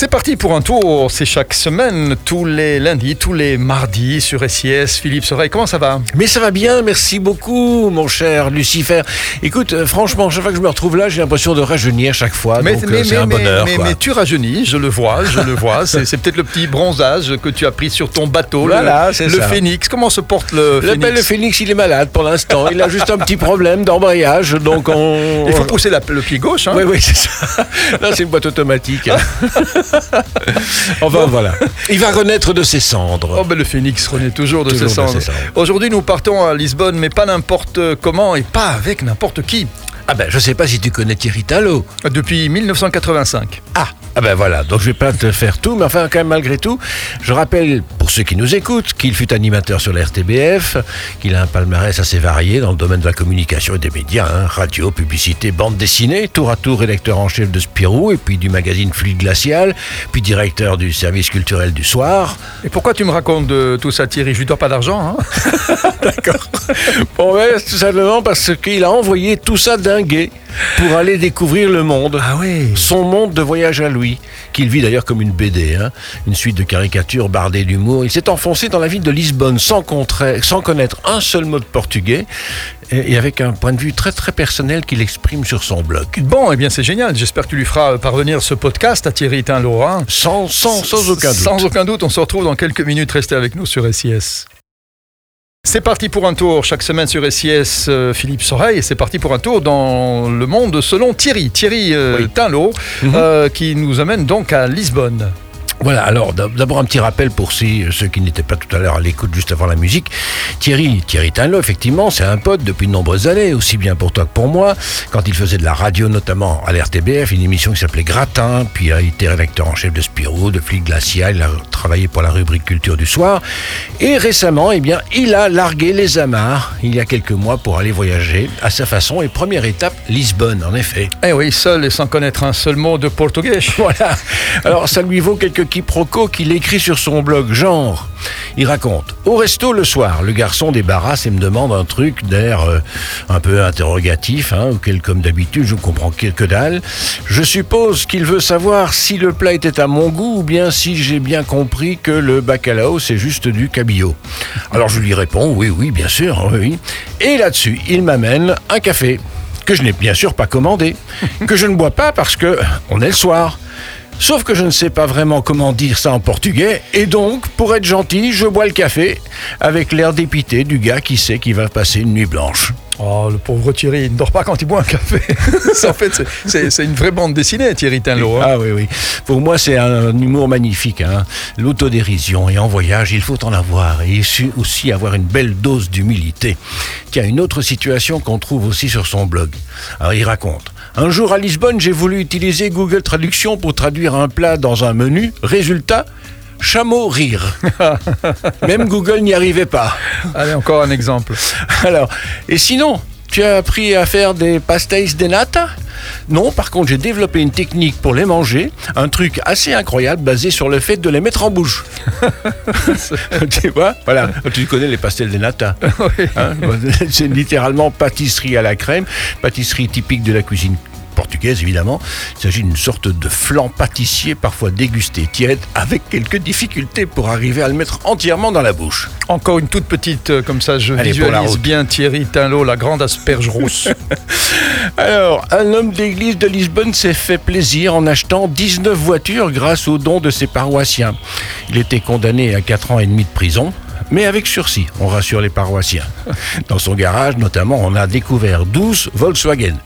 C'est parti pour un tour, c'est chaque semaine, tous les lundis, tous les mardis sur SIS. Philippe Soreille, comment ça va? Mais ça va bien, merci beaucoup, mon cher Lucifer. Écoute, euh, franchement, chaque fois que je me retrouve là, j'ai l'impression de rajeunir chaque fois. mais, donc, mais- euh, c'est mais- un bonheur. mais- tu rajeunis, je le vois, je le vois. C'est c'est peut-être le petit bronzage que tu as pris sur ton bateau, le- Voilà, c'est le, ça. phénix. Comment se porte le, Le phénix? bel Phoenix, il est malade pour l'instant. Il a juste un petit problème d'embrayage, donc on. Il faut pousser la- le pied gauche. hein. Oui, oui, c'est ça. Là, c'est une boîte automatique. enfin, voilà. Il va renaître de ses cendres. Oh ben le phénix renaît toujours de Toujours ses de cendres. ses cendres. Aujourd'hui nous partons à Lisbonne, mais pas n'importe comment et pas avec n'importe qui. Ah ben, je sais pas si tu connais Thierry Talot. Depuis 1985. Ah, ah ben voilà, donc je vais pas te faire tout, mais enfin quand même malgré tout, je rappelle pour ceux qui nous écoutent qu'il fut animateur sur la RTBF, qu'il a un palmarès assez varié dans le domaine de la communication et des médias, hein, radio, publicité, bande dessinée, tour à tour rédacteur en chef de Spirou et puis du magazine Fluide Glacial, puis directeur du service culturel du soir. Et pourquoi tu me racontes de tout ça Thierry? Je lui dois pas d'argent. Hein? D'accord. Bon, ouais, tout simplement parce qu'il a envoyé tout ça pour aller découvrir le monde. ah oui. son monde de voyage à lui, qu'il vit d'ailleurs comme une BD, hein, une suite de caricatures bardées d'humour. Il s'est enfoncé dans la ville de Lisbonne sans, sans connaître un seul mot de portugais et, avec un point de vue très très personnel qu'il exprime sur son blog. Bon, eh bien c'est génial. J'espère que tu lui feras parvenir ce podcast à Thierry. Hein. Sans, sans, sans aucun doute. Sans aucun doute, on se retrouve dans quelques minutes. Restez avec nous sur SIS. C'est parti pour un tour chaque semaine sur SIS, euh, Philippe Soreille, et c'est parti pour un tour dans le monde selon Thierry, Thierry euh, Oui. Tinlo, Mhm. euh, qui nous amène donc à Lisbonne. Voilà, alors d'ab- d'abord un petit rappel pour ceux, qui n'étaient pas tout à l'heure à l'écoute juste avant la musique. Thierry, Thierry Tinlo, effectivement, c'est un pote depuis de nombreuses années, aussi bien pour toi que pour moi. Quand il faisait de la radio, notamment à l'RTBF, une émission qui s'appelait Gratin, puis il a été rédacteur en chef de Spirou, de Flic Glacial, il a travaillé pour la rubrique Culture du Soir. Et récemment, eh bien, il a largué les amarres, il y a quelques mois, pour aller voyager à sa façon. Et première étape, Lisbonne, en effet. Eh oui, seul et sans connaître un seul mot de portugais. Voilà. Alors, ça lui vaut quelques quiproquos qu'il écrit sur son blog Genre. Il raconte Au resto le soir, le garçon débarrasse et me demande un truc d'air euh, un peu interrogatif, hein, auquel, comme d'habitude, je comprends que dalle. Je suppose qu'il veut savoir si le plat était à mon goût ou bien si j'ai bien compris que le bacalao, c'est juste du cabillaud. Alors, je lui réponds Oui, oui, bien sûr, oui. Et là-dessus, il m'amène un café que je n'ai bien sûr pas commandé, que je ne bois pas parce que on est le soir. Sauf que je ne sais pas vraiment comment dire ça en portugais, et donc, pour être gentil, je bois le café avec l'air dépité du gars qui sait qu'il va passer une nuit blanche. Oh, le pauvre Thierry, il ne dort pas quand il boit un café. C'est- en fait, c'est- une vraie bande dessinée, Thierry Tinlo. hein. Ah oui, oui. Pour moi, c'est un humour magnifique. Hein. L'autodérision. Et en voyage, il faut en avoir. Et aussi avoir une belle dose d'humilité. Tiens, une autre situation qu'on trouve aussi sur son blog. Alors, il raconte. Un jour à Lisbonne, j'ai voulu utiliser Google Traduction pour traduire un plat dans un menu. Résultat, chameau rire. Même Google n'y arrivait pas. Allez, encore un exemple. Alors, et sinon, tu as appris à faire des pastéis de nata Non, par contre, j'ai développé une technique pour les manger, un truc assez incroyable basé sur le fait de les mettre en bouche. tu vois Voilà, tu connais les pastels de nata. Hein C'est littéralement pâtisserie à la crème, pâtisserie typique de la cuisine portugaise évidemment. Il s'agit d'une sorte de flan pâtissier parfois dégusté tiède avec quelques difficultés pour arriver à le mettre entièrement dans la bouche. Encore une toute petite, euh, comme ça je Allez, visualise bien Thierry Tinlo, la grande asperge rousse. Alors, un homme d'église de Lisbonne s'est fait plaisir en achetant 19 voitures grâce aux dons de ses paroissiens. Il était condamné à 4 ans et demi de prison. Mais avec sursis, on rassure les paroissiens. Dans son garage, notamment, on a découvert 12 Volkswagen,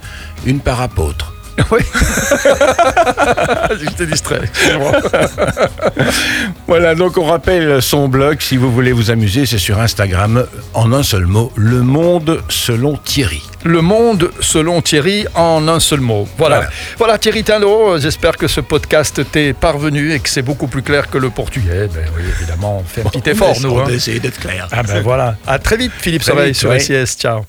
une par apôtre. oui. J'étais distrait. Voilà, donc on rappelle son blog, si vous voulez vous amuser, c'est sur Instagram, en un seul mot, Le Monde selon Thierry. Le monde selon Thierry en un seul mot. Voilà. Voilà, Voilà. Thierry Tinlo, j'espère que ce podcast t'est parvenu et que c'est beaucoup plus clair que le portugais. Ben oui, évidemment, on fait un petit effort, nous. On hein. d'être clair. Ah ben voilà. À très vite, Philippe vite, sur ouais. SIS. Ciao.